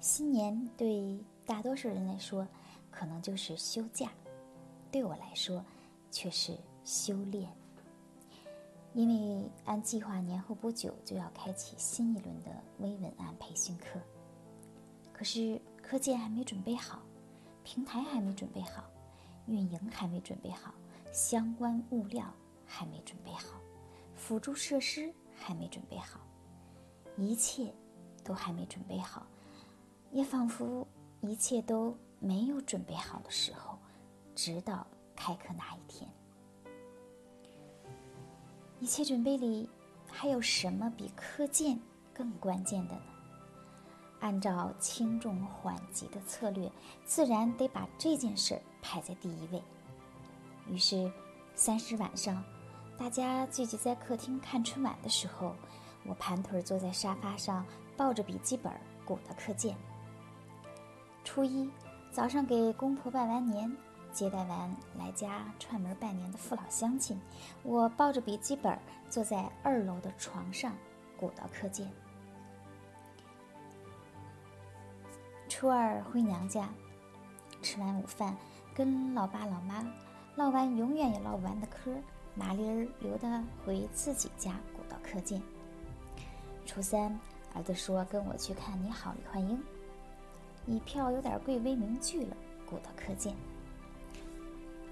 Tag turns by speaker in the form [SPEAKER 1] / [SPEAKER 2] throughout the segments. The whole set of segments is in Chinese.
[SPEAKER 1] 新年对大多数人来说，可能就是休假；对我来说，却是修炼。因为按计划，年后不久就要开启新一轮的微文案培训课。可是课件还没准备好，平台还没准备好，运营还没准备好，相关物料还没准备好，辅助设施还没准备好，一切都还没准备好，也仿佛一切都没有准备好的时候，直到开课那一天。一切准备里，还有什么比课件更关键的呢？按照轻重缓急的策略，自然得把这件事儿排在第一位。于是，三十晚上，大家聚集在客厅看春晚的时候，我盘腿坐在沙发上，抱着笔记本鼓捣课件。初一早上给公婆拜完年。接待完来家串门拜年的父老乡亲，我抱着笔记本坐在二楼的床上鼓捣课件。初二回娘家，吃完午饭，跟老爸老妈唠完永远也唠不完的嗑，麻利儿溜达回自己家鼓捣课件。初三，儿子说跟我去看《你好，李焕英》，一票有点贵，为名剧了，鼓捣课件。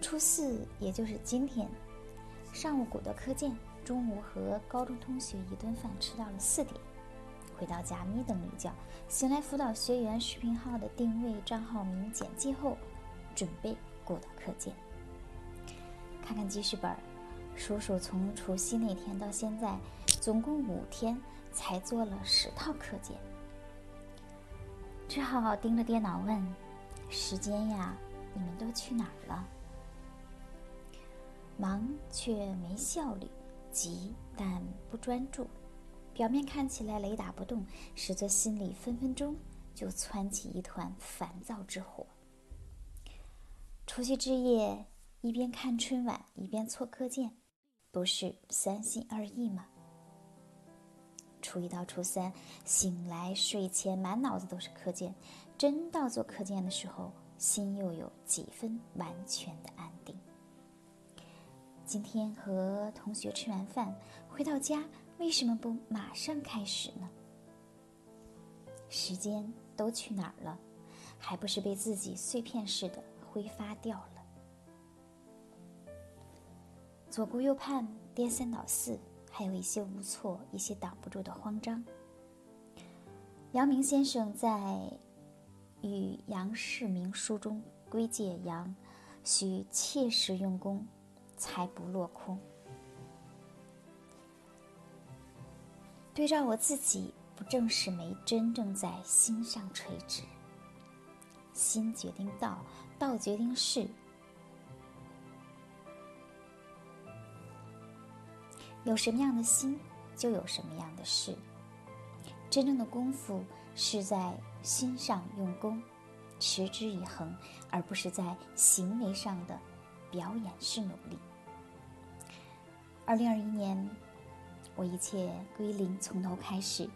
[SPEAKER 1] 初四，也就是今天，上午鼓捣课件，中午和高中同学一顿饭吃到了四点，回到家眯瞪了一觉，醒来辅导学员视频号的定位、账号名、简介后，准备鼓捣课件。看看记事本，数数从除夕那天到现在，总共五天才做了十套课件，只好盯着电脑问：“时间呀，你们都去哪儿了？”忙却没效率，急但不专注，表面看起来雷打不动，实则心里分分钟就窜起一团烦躁之火。除夕之夜，一边看春晚一边错课件，不是三心二意吗？初一到初三，醒来睡前满脑子都是课件，真到做课件的时候，心又有几分完全的安定。今天和同学吃完饭，回到家，为什么不马上开始呢？时间都去哪儿了？还不是被自己碎片式的挥发掉了？左顾右盼，颠三倒四，还有一些无措，一些挡不住的慌张。阳明先生在《与杨世明书》中归戒杨，需切实用功。才不落空。对照我自己，不正是没真正在心上垂直？心决定道，道决定事。有什么样的心，就有什么样的事。真正的功夫是在心上用功，持之以恒，而不是在行为上的表演式努力。二零二一年，我一切归零，从头开始。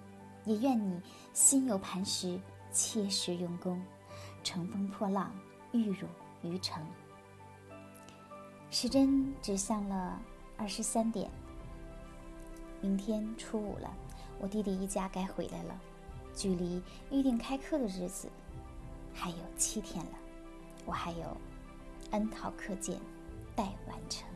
[SPEAKER 1] 也愿你心有磐石，切实用功，乘风破浪，玉汝于成。时针指向了二十三点。明天初五了，我弟弟一家该回来了。距离预定开课的日子还有七天了，我还有 N 套课件待完成。